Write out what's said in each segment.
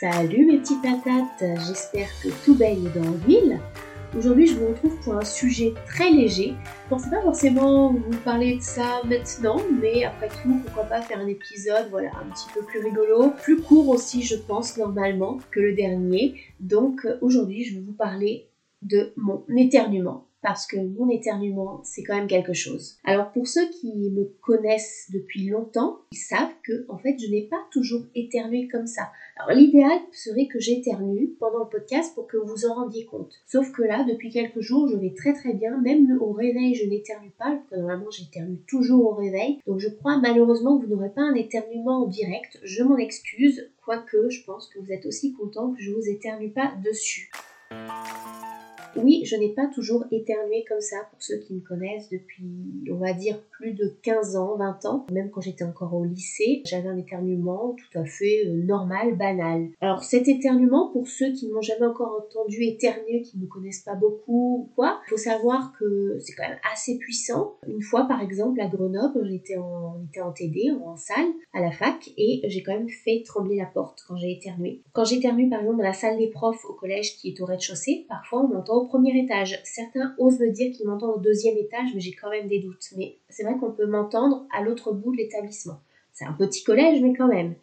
Salut mes petites patates, j'espère que tout baigne dans l'huile. Aujourd'hui, je vous retrouve pour un sujet très léger. Je pensais pas forcément vous parler de ça maintenant, mais après tout, pourquoi pas faire un épisode, voilà, un petit peu plus rigolo, plus court aussi, je pense, normalement, que le dernier. Donc, aujourd'hui, je vais vous parler de mon éternuement parce que mon éternuement, c'est quand même quelque chose. Alors pour ceux qui me connaissent depuis longtemps, ils savent que en fait, je n'ai pas toujours éternué comme ça. Alors l'idéal serait que j'éternue pendant le podcast pour que vous en rendiez compte. Sauf que là, depuis quelques jours, je vais très très bien. Même au réveil, je n'éternue pas, parce normalement j'éternue toujours au réveil. Donc je crois malheureusement que vous n'aurez pas un éternuement en direct. Je m'en excuse, quoique je pense que vous êtes aussi content que je vous éternue pas dessus. Oui, je n'ai pas toujours éternué comme ça pour ceux qui me connaissent depuis, on va dire, plus de 15 ans, 20 ans. Même quand j'étais encore au lycée, j'avais un éternuement tout à fait euh, normal, banal. Alors cet éternuement, pour ceux qui ne m'ont jamais encore entendu éternuer, qui ne me connaissent pas beaucoup ou quoi, il faut savoir que c'est quand même assez puissant. Une fois, par exemple, à Grenoble, on était en, était en TD, en salle, à la fac, et j'ai quand même fait trembler la porte quand j'ai éternué. Quand j'éternue, par exemple, dans la salle des profs au collège qui est au rez-de-chaussée, parfois on m'entend au premier étage. Certains osent me dire qu'ils m'entendent au deuxième étage, mais j'ai quand même des doutes. Mais c'est vrai qu'on peut m'entendre à l'autre bout de l'établissement. C'est un petit collège, mais quand même.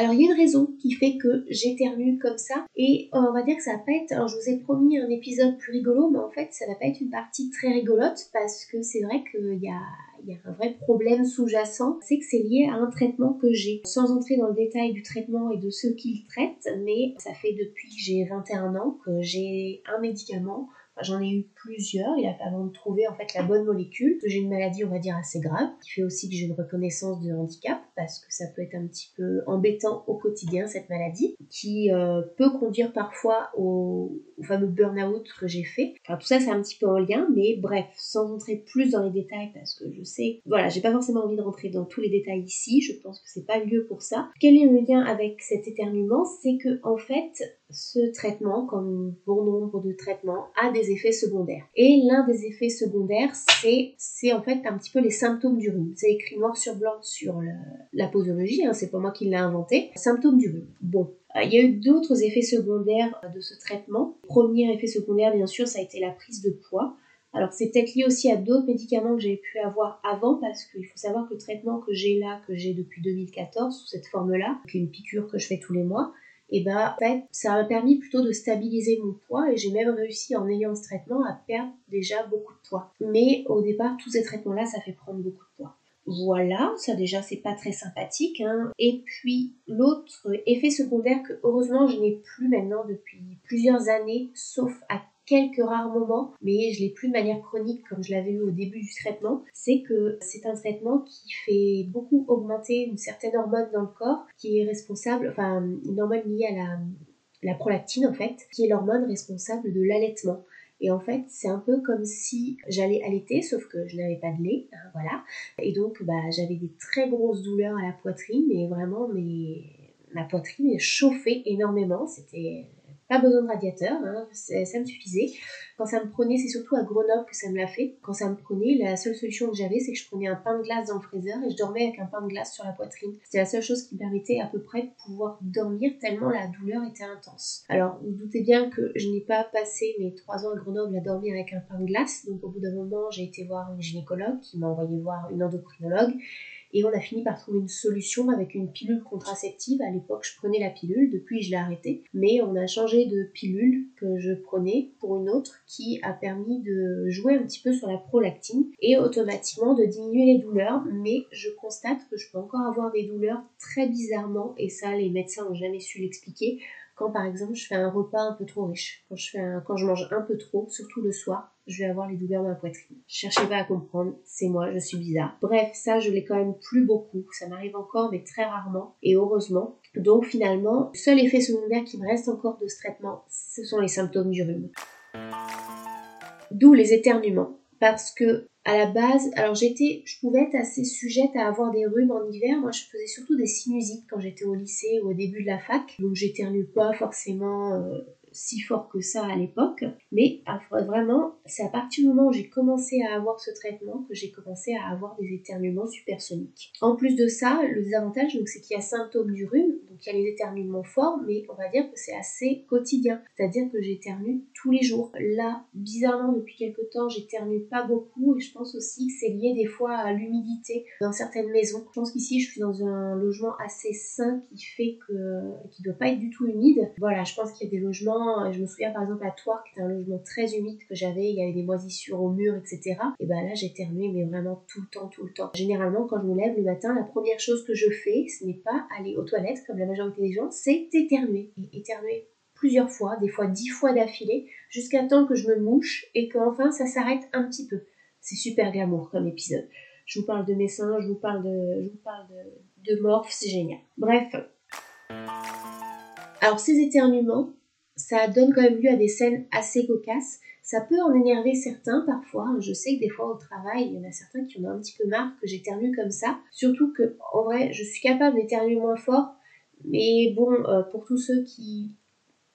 Alors il y a une raison qui fait que j'éternue comme ça et euh, on va dire que ça va pas être. Alors je vous ai promis un épisode plus rigolo, mais en fait ça va pas être une partie très rigolote parce que c'est vrai qu'il y a, y a un vrai problème sous-jacent, c'est que c'est lié à un traitement que j'ai. Sans entrer dans le détail du traitement et de ceux qui le traitent, mais ça fait depuis que j'ai 21 ans que j'ai un médicament J'en ai eu plusieurs. Il a fallu de trouver en fait la bonne molécule. J'ai une maladie, on va dire, assez grave, qui fait aussi que j'ai une reconnaissance de handicap, parce que ça peut être un petit peu embêtant au quotidien, cette maladie, qui euh, peut conduire parfois au, fameux burn-out que j'ai fait. Tout ça, c'est un petit peu en lien, mais bref, sans entrer plus dans les détails, parce que je sais, voilà, j'ai pas forcément envie de rentrer dans tous les détails ici. Je pense que c'est pas le lieu pour ça. Quel est le lien avec cet éternuement? C'est que, en fait, ce traitement, comme bon nombre de traitements, a des effets secondaires. Et l'un des effets secondaires, c'est, c'est en fait un petit peu les symptômes du rhume. C'est écrit noir sur blanc sur la posologie, hein, c'est pas moi qui l'ai inventé. Symptômes du rhume. Bon, euh, il y a eu d'autres effets secondaires de ce traitement. Premier effet secondaire, bien sûr, ça a été la prise de poids. Alors c'est peut-être lié aussi à d'autres médicaments que j'avais pu avoir avant parce qu'il faut savoir que le traitement que j'ai là, que j'ai depuis 2014 sous cette forme-là, qui est une piqûre que je fais tous les mois, et bah en fait ça m'a permis plutôt de stabiliser mon poids et j'ai même réussi en ayant ce traitement à perdre déjà beaucoup de poids. Mais au départ tous ces traitements là ça fait prendre beaucoup de poids. Voilà, ça déjà c'est pas très sympathique. Hein. Et puis l'autre effet secondaire que heureusement je n'ai plus maintenant depuis plusieurs années, sauf à quelques rares moments, mais je l'ai plus de manière chronique comme je l'avais eu au début du traitement, c'est que c'est un traitement qui fait beaucoup augmenter une certaine hormone dans le corps qui est responsable, enfin une hormone liée à la, la prolactine en fait, qui est l'hormone responsable de l'allaitement. Et en fait, c'est un peu comme si j'allais allaiter, sauf que je n'avais pas de lait, hein, voilà. Et donc, bah, j'avais des très grosses douleurs à la poitrine, mais vraiment, mais ma poitrine chauffait énormément. C'était pas besoin de radiateur, hein, ça me suffisait. Quand ça me prenait, c'est surtout à Grenoble que ça me l'a fait. Quand ça me prenait, la seule solution que j'avais, c'est que je prenais un pain de glace dans le freezer et je dormais avec un pain de glace sur la poitrine. C'était la seule chose qui me permettait à peu près de pouvoir dormir tellement la douleur était intense. Alors, vous, vous doutez bien que je n'ai pas passé mes trois ans à Grenoble à dormir avec un pain de glace. Donc, au bout d'un moment, j'ai été voir une gynécologue qui m'a envoyé voir une endocrinologue et on a fini par trouver une solution avec une pilule contraceptive. À l'époque, je prenais la pilule, depuis je l'ai arrêtée. Mais on a changé de pilule que je prenais pour une autre qui a permis de jouer un petit peu sur la prolactine et automatiquement de diminuer les douleurs. Mais je constate que je peux encore avoir des douleurs très bizarrement et ça, les médecins n'ont jamais su l'expliquer quand par exemple je fais un repas un peu trop riche, quand je, mange un peu trop, surtout le soir, je vais avoir les douleurs dans la poitrine. Cherchez pas à comprendre, c'est moi, je suis bizarre. Bref, ça je l'ai quand même plus beaucoup, ça m'arrive encore mais très rarement et heureusement. Donc finalement, le seul effet secondaire qui me reste encore de ce traitement, ce sont les symptômes du rhume. D'où les éternuements parce que à la base, alors j'étais, je pouvais être assez sujette à avoir des rhumes en hiver. Moi, je faisais surtout des sinusites quand j'étais au lycée ou au début de la fac, donc j'éternue pas forcément euh, si fort que ça à l'époque. Mais vraiment, c'est à partir du moment où j'ai commencé à avoir ce traitement que j'ai commencé à avoir des éternuements supersoniques. En plus de ça, le désavantage, donc, c'est qu'il y a symptômes du rhume, a les éternuements forts, mais on va dire que c'est assez quotidien. C'est-à-dire que j'éternue tous les jours. Là, bizarrement, depuis quelques temps, j'éternue pas beaucoup et je pense aussi que c'est lié des fois à l'humidité dans certaines maisons. Je pense qu'ici, je suis dans un logement assez sain qui fait que qui doit pas être du tout humide. Voilà, je pense qu'il y a des logements, je me souviens par exemple à Toire, qui était un logement très humide que j'avais, il y avait des moisissures au mur, etc. Et ben là, j'éternue, mais vraiment tout le temps, tout le temps. Généralement, quand je me lève le matin, la première chose que je fais, ce n'est pas aller aux toilettes comme la majorité des gens, c'est éternuer. Et éternuer plusieurs fois, des fois dix fois d'affilée, jusqu'à temps que je me mouche et qu'enfin ça s'arrête un petit peu. C'est super glamour comme épisode. Je vous parle de mes seins, je vous parle de, je vous parle de, morph, c'est génial. Bref. Alors ces éternuements, ça donne quand même lieu à des scènes assez cocasses. Ça peut en énerver certains parfois. Je sais que des fois au travail, il y en a certains qui en ont un petit peu marre que j'éternue comme ça. Surtout que, en vrai, je suis capable d'éternuer moins fort. Mais bon, euh, pour tous ceux qui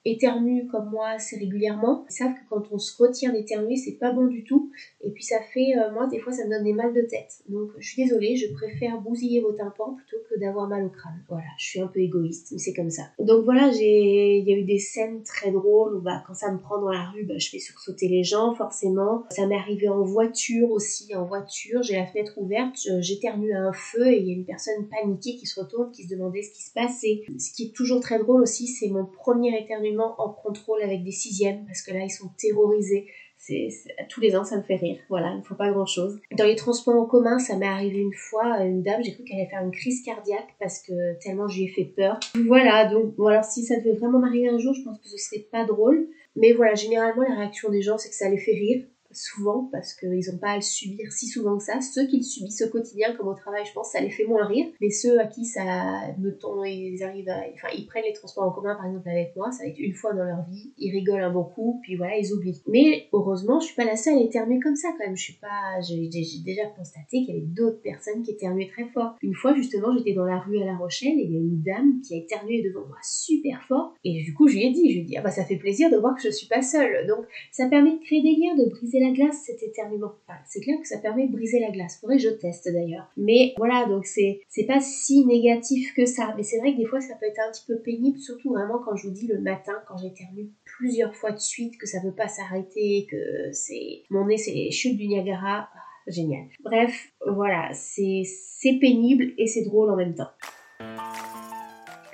éternuent comme moi assez régulièrement, ils savent que quand on se retient d'éternuer, c'est pas bon du tout. Et puis ça fait, euh, moi des fois ça me donne des mal de tête. Donc je suis désolée, je préfère bousiller vos tympans plutôt que d'avoir mal au crâne. Voilà, je suis un peu égoïste, mais c'est comme ça. Donc voilà, j'ai, il y a eu des scènes très drôles où bah, quand ça me prend dans la rue, bah, je fais sursauter les gens forcément. Ça m'est arrivé en voiture aussi, en voiture, j'ai la fenêtre ouverte, j'éternue à un feu et il y a une personne paniquée qui se retourne, qui se demandait ce qui se passait. Ce qui est toujours très drôle aussi, c'est mon premier éternuement en contrôle avec des sixièmes parce que là ils sont terrorisés. C'est, tous les ans ça me fait rire. Voilà, il ne faut pas grand chose. Dans les transports en commun, ça m'est arrivé une fois, une dame, j'ai cru qu'elle allait faire une crise cardiaque parce que tellement j'ai fait peur. Voilà, donc voilà, si ça devait vraiment m'arriver un jour, je pense que ce serait pas drôle. Mais voilà, généralement la réaction des gens c'est que ça les fait rire souvent parce qu'ils n'ont pas à le subir si souvent que ça. Ceux qui le subissent au quotidien, comme au travail, je pense, ça les fait moins rire. Mais ceux à qui ça me tombe, ils arrivent à, enfin, ils prennent les transports en commun par exemple avec moi, ça va être une fois dans leur vie, ils rigolent un bon coup, puis voilà, ils oublient. Mais heureusement, je suis pas la seule à éternuer comme ça quand même. Je suis pas, j'ai déjà constaté qu'il y avait d'autres personnes qui éternuaient très fort. Une fois justement, j'étais dans la rue à La Rochelle et il y a une dame qui a éternué devant moi super fort. Et du coup, je lui ai dit, je lui ai dit, ah bah ça fait plaisir de voir que je suis pas seule. Donc ça permet de créer des liens, de briser la glace, cet éternuement. c'est clair que ça permet de briser la glace. Faudrait que je teste d'ailleurs. Mais voilà, donc c'est c'est pas si négatif que ça. Mais c'est vrai que des fois ça peut être un petit peu pénible, surtout vraiment quand je vous dis le matin, quand j'éternue plusieurs fois de suite, que ça veut pas s'arrêter, que c'est mon nez c'est les chutes du Niagara. Ah, génial. Bref, voilà, c'est pénible et c'est drôle en même temps.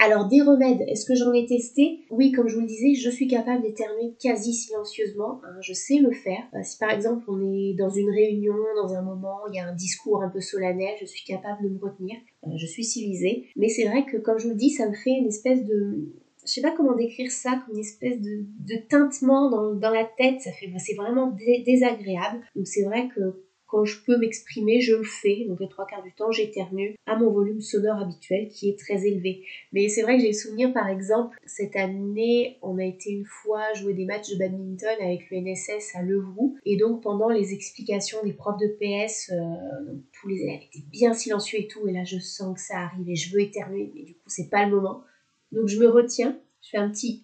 Alors des remèdes, est-ce que j'en ai testé? Oui, comme je vous le disais, je suis capable d'éternuer quasi silencieusement. Hein, je sais le faire. Euh, si par exemple on est dans une réunion, dans un moment, il y a un discours un peu solennel, je suis capable de me retenir. Euh, je suis civilisée. Mais c'est vrai que comme je vous le dis, ça me fait une espèce de je sais pas comment décrire ça, comme une espèce de, de tintement dans, la tête, ça fait, c'est vraiment désagréable. Donc c'est vrai que quand je peux m'exprimer, je le fais. Donc les trois quarts du temps, j'éternue à mon volume sonore habituel qui est très élevé. Mais c'est vrai que j'ai le souvenir, par exemple, cette année, on a été une fois jouer des matchs de badminton avec l'UNSS à Levroux. Et donc pendant les explications des profs de PS, euh, tous les élèves étaient bien silencieux et tout. Et là, je sens que ça arrive et je veux éternuer, mais du coup, c'est pas le moment. Donc je me retiens. Je fais un petit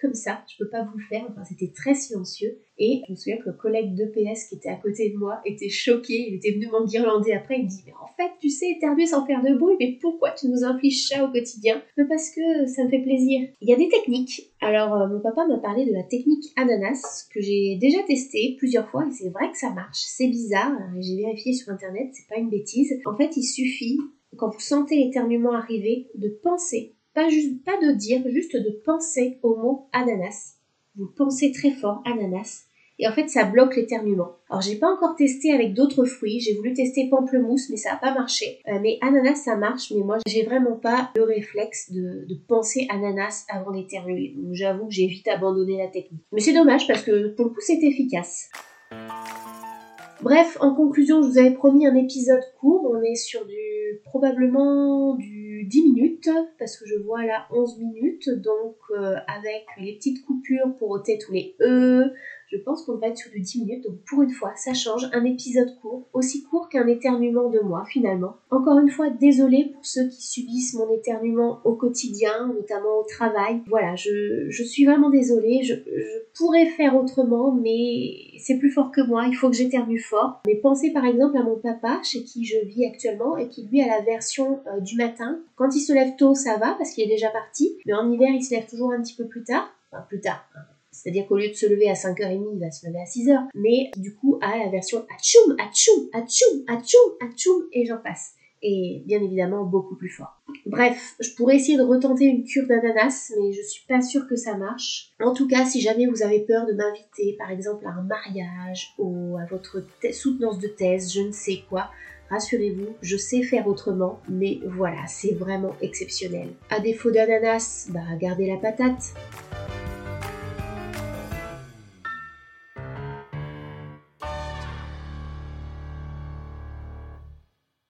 comme ça, je peux pas vous le faire, enfin c'était très silencieux. Et je me souviens que le collègue de PS qui était à côté de moi était choqué, il était venu m'enguirlander après, il me dit Mais en fait, tu sais éternuer sans faire de bruit, mais pourquoi tu nous infliges ça au quotidien? Mais parce que ça me fait plaisir. Il y a des techniques. Alors, euh, mon papa m'a parlé de la technique ananas, que j'ai déjà testée plusieurs fois, et c'est vrai que ça marche. C'est bizarre, hein, j'ai vérifié sur internet, c'est pas une bêtise. En fait, il suffit, quand vous sentez l'éternuement arriver, de penser pas de dire, juste de penser au mot ananas. Vous pensez très fort, ananas. Et en fait, ça bloque l'éternuement. Alors, j'ai pas encore testé avec d'autres fruits. J'ai voulu tester pamplemousse, mais ça n'a pas marché. Euh, mais ananas, ça marche. Mais moi, j'ai vraiment pas le réflexe de, de penser ananas avant d'éternuer. Donc, j'avoue que j'ai vite abandonné la technique. Mais c'est dommage parce que pour le coup, c'est efficace. Bref, en conclusion, je vous avais promis un épisode court. On est sur du probablement du 10 minutes parce que je vois là 11 minutes. Donc euh, avec les petites coupures pour ôter tous les E, Je pense qu'on va être sur du 10 minutes, donc pour une fois, ça change. Un épisode court, aussi court qu'un éternuement de moi finalement. Encore une fois, désolée pour ceux qui subissent mon éternuement au quotidien, notamment au travail. Voilà, je, suis vraiment désolée. Je, pourrais faire autrement, mais c'est plus fort que moi. Il faut que j'éternue fort. Mais pensez par exemple à mon papa, chez qui je vis actuellement, et qui lui a la version euh, du matin. Quand il se lève tôt, ça va parce qu'il est déjà parti. Mais en hiver, il se lève toujours un petit peu plus tard. Enfin, plus tard. C'est-à-dire qu'au lieu de se lever à 5h30, il va se lever à 6h. Mais du coup, à la version atchoum, atchoum, atchoum, atchoum, atchoum, et j'en passe. Et bien évidemment, beaucoup plus fort. Bref, je pourrais essayer de retenter une cure d'ananas, mais je suis pas sûre que ça marche. En tout cas, si jamais vous avez peur de m'inviter, par exemple, à un mariage ou à votre soutenance de thèse, je ne sais quoi, rassurez-vous, je sais faire autrement, mais voilà, c'est vraiment exceptionnel. À défaut d'ananas, bah gardez la patate.